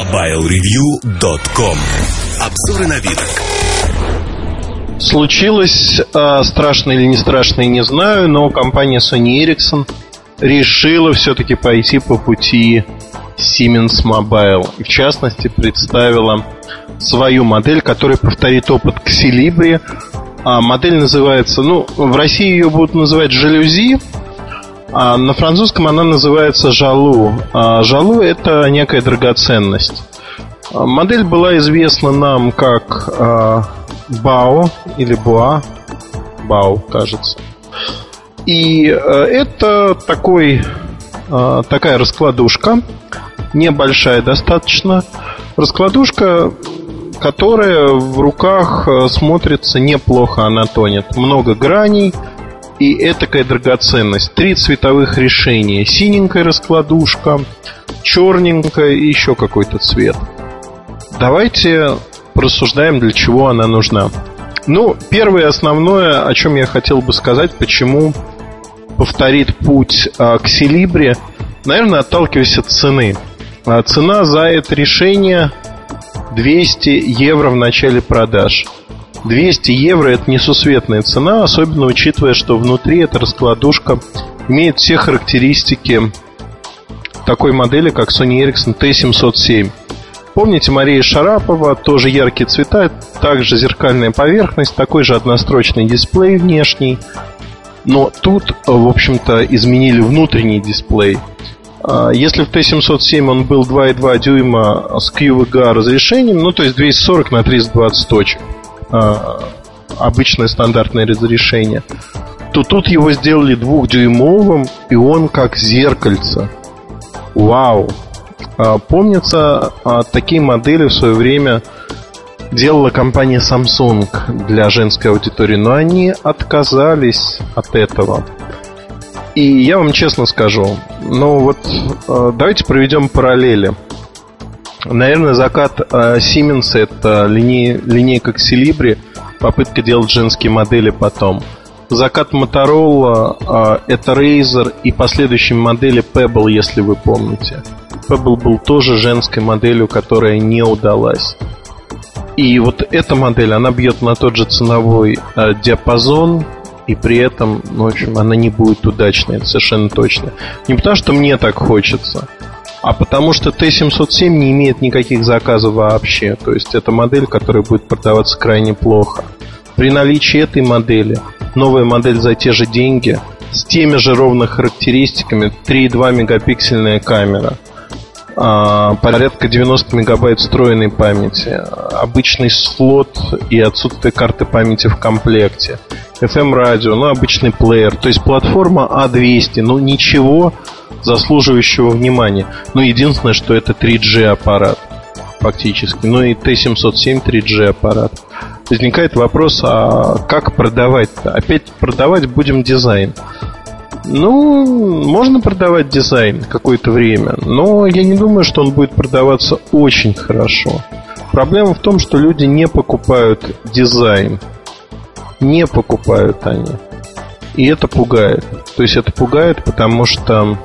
MobileReview.com Обзоры на вид. Случилось, э, страшно или не страшно, не знаю, но компания Sony Ericsson решила все-таки пойти по пути Siemens Mobile. И в частности представила свою модель, которая повторит опыт Xilibri. А модель называется, ну, в России ее будут называть жалюзи, а на французском она называется жалу. А жалу это некая драгоценность. А модель была известна нам как а, Бао или Буа. Бао, кажется. И э, это такой, э, такая раскладушка, небольшая достаточно, раскладушка, которая в руках э, смотрится неплохо, она тонет. Много граней, и этакая драгоценность. Три цветовых решения. Синенькая раскладушка, черненькая и еще какой-то цвет. Давайте порассуждаем, для чего она нужна. Ну, первое основное, о чем я хотел бы сказать, почему повторит путь а, к Селибре, наверное, отталкиваясь от цены. А, цена за это решение 200 евро в начале продаж. 200 евро это несусветная цена, особенно учитывая, что внутри эта раскладушка имеет все характеристики такой модели, как Sony Ericsson T707. Помните Мария Шарапова, тоже яркие цвета, также зеркальная поверхность, такой же однострочный дисплей внешний. Но тут, в общем-то, изменили внутренний дисплей. А, если в T707 он был 2,2 дюйма с QVGA разрешением, ну то есть 240 на 320 точек, обычное стандартное разрешение, то тут его сделали двухдюймовым, и он как зеркальце. Вау! А, помнится, такие модели в свое время делала компания Samsung для женской аудитории, но они отказались от этого. И я вам честно скажу, ну вот э, давайте проведем параллели. Наверное, закат э, Siemens это линей, линейка Xilibri, попытка делать женские модели потом. Закат Motorola э, это Razer и последующие модели Pebble, если вы помните. Pebble был тоже женской моделью, которая не удалась. И вот эта модель, она бьет на тот же ценовой э, диапазон, и при этом, ну, в общем, она не будет удачной, это совершенно точно. Не потому, что мне так хочется, а потому что Т-707 не имеет никаких заказов вообще. То есть это модель, которая будет продаваться крайне плохо. При наличии этой модели, новая модель за те же деньги, с теми же ровно характеристиками, 3,2 мегапиксельная камера – а, порядка 90 мегабайт встроенной памяти, обычный слот и отсутствие карты памяти в комплекте, FM-радио, ну, обычный плеер, то есть платформа А200, ну, ничего заслуживающего внимания. Ну, единственное, что это 3G аппарат фактически, ну и Т-707 3G аппарат. Возникает вопрос, а как продавать-то? Опять продавать будем дизайн. Ну, можно продавать дизайн какое-то время, но я не думаю, что он будет продаваться очень хорошо. Проблема в том, что люди не покупают дизайн. Не покупают они. И это пугает. То есть это пугает, потому что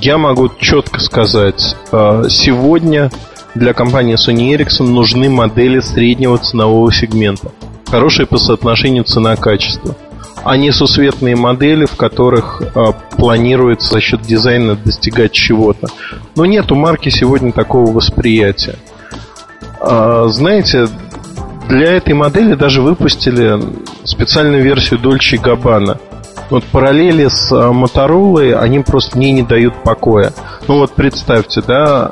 я могу четко сказать, э, сегодня для компании Sony Ericsson нужны модели среднего ценового сегмента. Хорошее по соотношению цена-качество а несусветные модели, в которых э, планируется за счет дизайна достигать чего-то. Но нет у марки сегодня такого восприятия. Э, знаете, для этой модели даже выпустили специальную версию Dolce Gabbana. Вот параллели с Motorola, они просто мне не дают покоя. Ну вот представьте, да,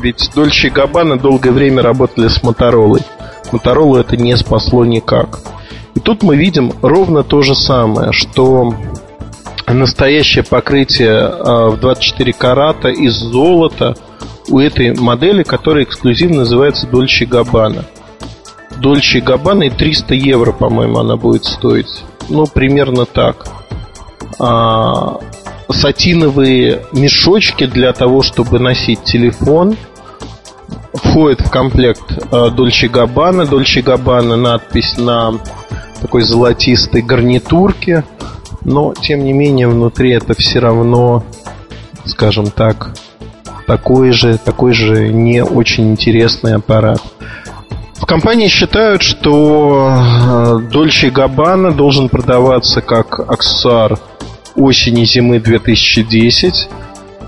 ведь Dolce Gabbana долгое время работали с Motorola. Motorola это не спасло никак. И тут мы видим ровно то же самое, что настоящее покрытие а, в 24 карата из золота у этой модели, которая эксклюзивно называется Дольче Габбана. Дольче Габбана и 300 евро, по-моему, она будет стоить. Ну, примерно так. А, сатиновые мешочки для того, чтобы носить телефон. Входит в комплект Дольче Габбана. Дольче Габбана надпись на такой золотистой гарнитурке, но тем не менее внутри это все равно, скажем так, такой же, такой же не очень интересный аппарат. В компании считают, что Дольче Габбана должен продаваться как аксессуар осени-зимы 2010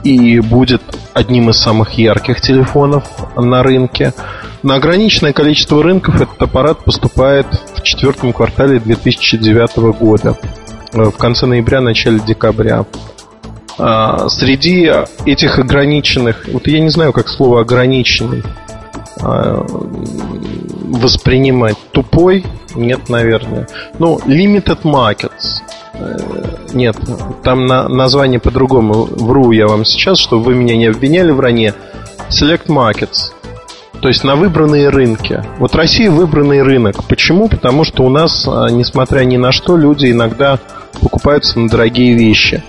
и будет одним из самых ярких телефонов на рынке. На ограниченное количество рынков этот аппарат поступает в четвертом квартале 2009 года, э, в конце ноября, начале декабря. А, среди этих ограниченных, вот я не знаю, как слово ограниченный воспринимать тупой, нет, наверное. Ну, limited markets. Э, нет, там на, название по-другому. Вру я вам сейчас, чтобы вы меня не обвиняли в ране. Select markets. То есть на выбранные рынки. Вот Россия выбранный рынок. Почему? Потому что у нас, а, несмотря ни на что, люди иногда покупаются на дорогие вещи,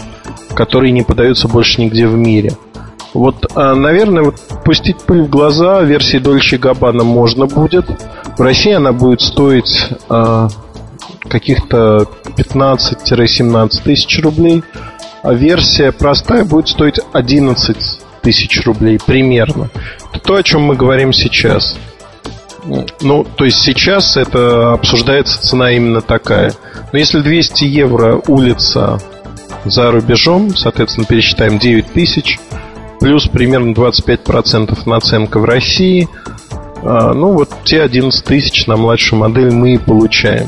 которые не подаются больше нигде в мире. Вот, а, наверное, вот пустить пыль в глаза версии Дольче Габбана можно будет. В России она будет стоить э, каких-то 15-17 тысяч рублей, а версия простая будет стоить 11 тысяч рублей примерно. Это то, о чем мы говорим сейчас. Ну, то есть сейчас это обсуждается цена именно такая. Но если 200 евро улица за рубежом, соответственно, пересчитаем 9 тысяч, плюс примерно 25% наценка в России, а, ну вот те 11 тысяч на младшую модель мы и получаем.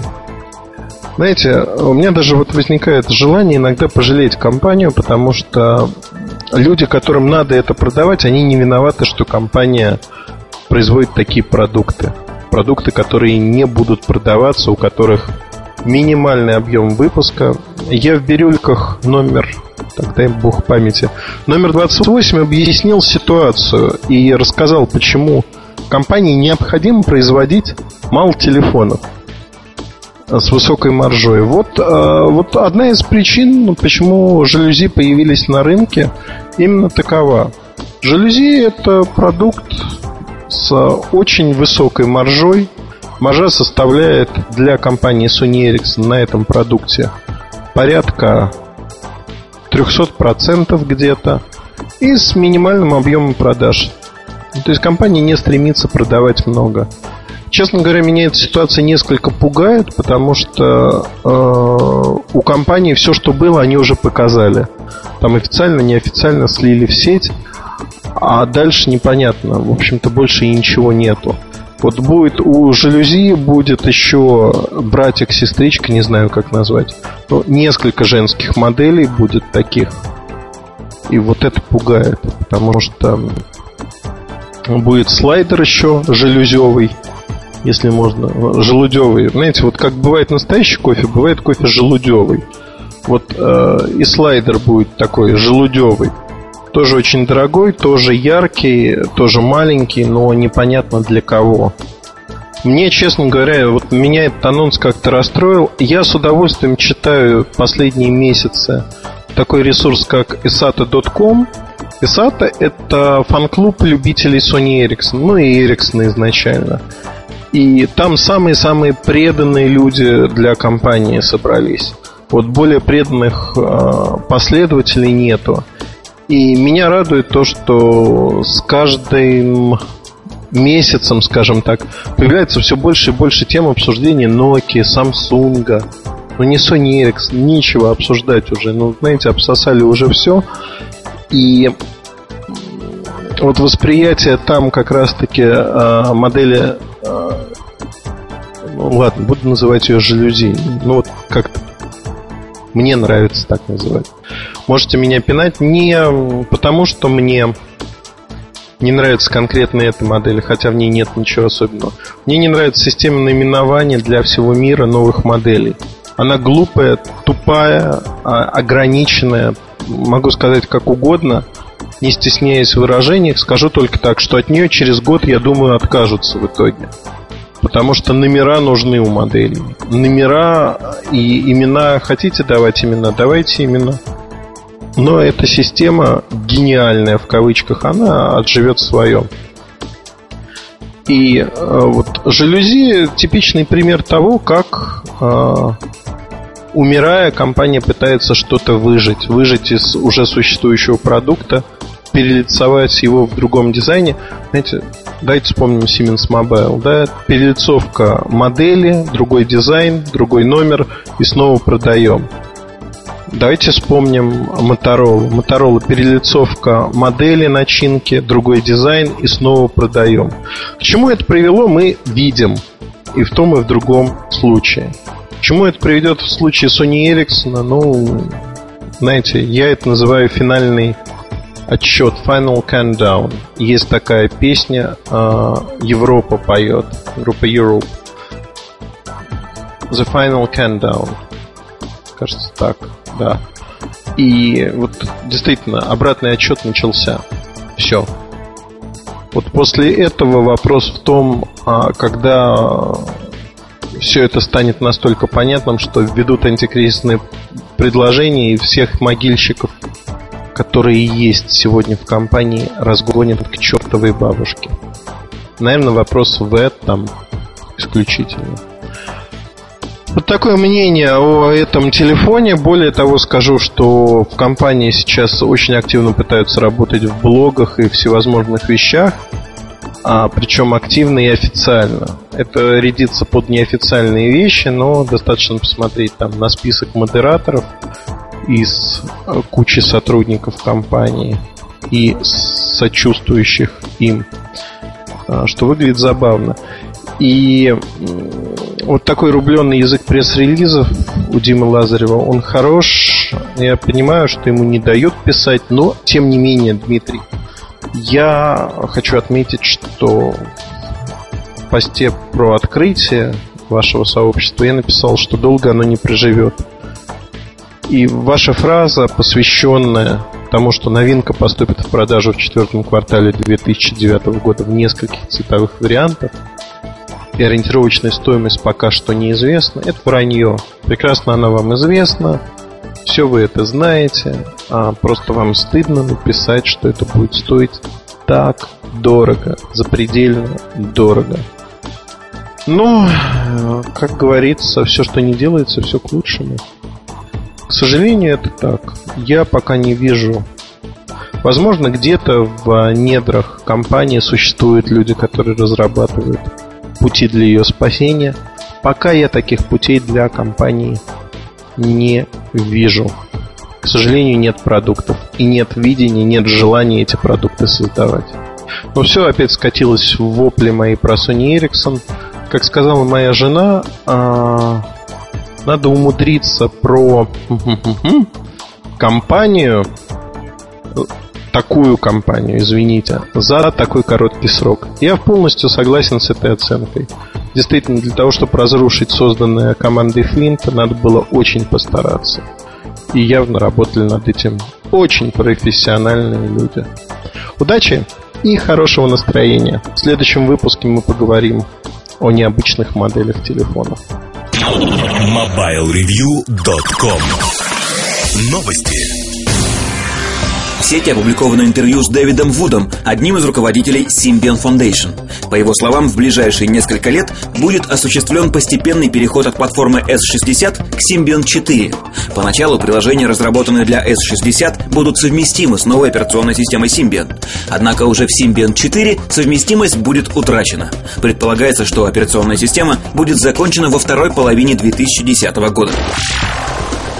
Знаете, у меня даже вот возникает желание иногда пожалеть компанию, потому что люди, которым надо это продавать, они не виноваты, что компания производит такие продукты. Продукты, которые не будут продаваться, у которых минимальный объем выпуска. Я в бирюльках номер, так дай бог памяти, номер 28 объяснил ситуацию и рассказал, почему компании необходимо производить мало телефонов с высокой маржой. Вот, э, вот одна из причин, почему жалюзи появились на рынке, именно такова. Жалюзи – это продукт с очень высокой маржой. Маржа составляет для компании Sony Ericsson на этом продукте порядка 300% где-то и с минимальным объемом продаж. То есть компания не стремится продавать много. Честно говоря, меня эта ситуация несколько пугает, потому что э, у компании все, что было, они уже показали. Там официально, неофициально слили в сеть, а дальше непонятно. В общем-то, больше и ничего нету. Вот будет у жалюзи будет еще братик, сестричка, не знаю как назвать. Но несколько женских моделей будет таких. И вот это пугает, потому что будет слайдер еще жалюзевый если можно, желудевый. Знаете, вот как бывает настоящий кофе, бывает кофе желудевый. Вот э, и слайдер будет такой желудевый. Тоже очень дорогой, тоже яркий, тоже маленький, но непонятно для кого. Мне, честно говоря, вот меня этот анонс как-то расстроил. Я с удовольствием читаю последние месяцы такой ресурс, как isata.com. Isata – это фан-клуб любителей Sony Ericsson, ну и Ericsson изначально. И там самые-самые преданные люди для компании собрались. Вот более преданных э, последователей нету. И меня радует то, что с каждым месяцем, скажем так, появляется все больше и больше тем обсуждения Nokia, Samsung. Ну, не Sony Ericsson, нечего обсуждать уже. Ну, знаете, обсосали уже все. И вот восприятие там как раз-таки э, модели э, ну ладно, буду называть ее жалюзи. Ну вот как-то мне нравится так называть. Можете меня пинать не потому, что мне не нравится конкретно эта модель, хотя в ней нет ничего особенного. Мне не нравится система наименования для всего мира новых моделей. Она глупая, тупая, а, ограниченная, могу сказать как угодно, не стесняясь в выражениях, скажу только так, что от нее через год, я думаю, откажутся в итоге. Потому что номера нужны у моделей. Номера и имена хотите давать имена, давайте имена. Но эта система гениальная в кавычках, она отживет свое. И э, вот жалюзи типичный пример того, как э, умирая, компания пытается что-то выжить, выжить из уже существующего продукта перелицовать его в другом дизайне. Знаете, давайте вспомним Siemens Mobile. Да? Перелицовка модели, другой дизайн, другой номер и снова продаем. Давайте вспомним Motorola. Motorola перелицовка модели, начинки, другой дизайн и снова продаем. К чему это привело, мы видим и в том, и в другом случае. К чему это приведет в случае Sony Ericsson? Ну, знаете, я это называю финальный отчет Final Countdown. Есть такая песня, э, Европа поет, группа Europe. The Final Countdown. Кажется, так, да. И вот действительно, обратный отчет начался. Все. Вот после этого вопрос в том, а когда все это станет настолько понятным, что введут антикризисные предложения и всех могильщиков, которые есть сегодня в компании, разгонят к чертовой бабушке. Наверное, вопрос в этом исключительно. Вот такое мнение о этом телефоне. Более того, скажу, что в компании сейчас очень активно пытаются работать в блогах и всевозможных вещах а, причем активно и официально. Это рядится под неофициальные вещи, но достаточно посмотреть там на список модераторов из э, кучи сотрудников компании и сочувствующих им, а, что выглядит забавно. И вот такой рубленый язык пресс-релизов у Димы Лазарева, он хорош. Я понимаю, что ему не дают писать, но тем не менее, Дмитрий, я хочу отметить, что в посте про открытие вашего сообщества я написал, что долго оно не проживет. И ваша фраза, посвященная тому, что новинка поступит в продажу в четвертом квартале 2009 года в нескольких цветовых вариантах, и ориентировочная стоимость пока что неизвестна, это вранье. Прекрасно она вам известна. Все вы это знаете, а просто вам стыдно написать, что это будет стоить так дорого, запредельно дорого. Но, как говорится, все, что не делается, все к лучшему. К сожалению, это так. Я пока не вижу. Возможно, где-то в недрах компании существуют люди, которые разрабатывают пути для ее спасения. Пока я таких путей для компании не вижу. К сожалению, нет продуктов. И нет видения, нет желания эти продукты создавать. Но все опять скатилось в вопли мои про Sony Ericsson. Как сказала моя жена, а, надо умудриться про компанию, такую компанию, извините, за такой короткий срок. Я полностью согласен с этой оценкой. Действительно, для того, чтобы разрушить созданное командой Флинта, надо было очень постараться. И явно работали над этим очень профессиональные люди. Удачи и хорошего настроения. В следующем выпуске мы поговорим о необычных моделях телефонов. MobileReview.com Новости. В сети опубликовано интервью с Дэвидом Вудом, одним из руководителей Symbian Foundation. По его словам, в ближайшие несколько лет будет осуществлен постепенный переход от платформы S60 к Symbian 4. Поначалу приложения, разработанные для S60, будут совместимы с новой операционной системой Symbian. Однако уже в Symbian 4 совместимость будет утрачена. Предполагается, что операционная система будет закончена во второй половине 2010 года.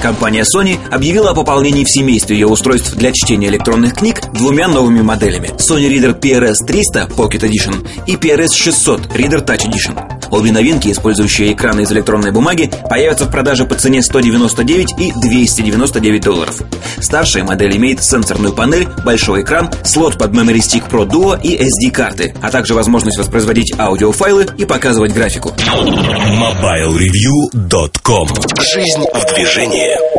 Компания Sony объявила о пополнении в семействе ее устройств для чтения электронных книг двумя новыми моделями Sony Reader PRS-300 Pocket Edition и PRS-600 Reader Touch Edition. Обе новинки, использующие экраны из электронной бумаги, появятся в продаже по цене 199 и 299 долларов. Старшая модель имеет сенсорную панель, большой экран, слот под Memory Stick Pro Duo и SD-карты, а также возможность воспроизводить аудиофайлы и показывать графику. MobileReview.com Жизнь в движении.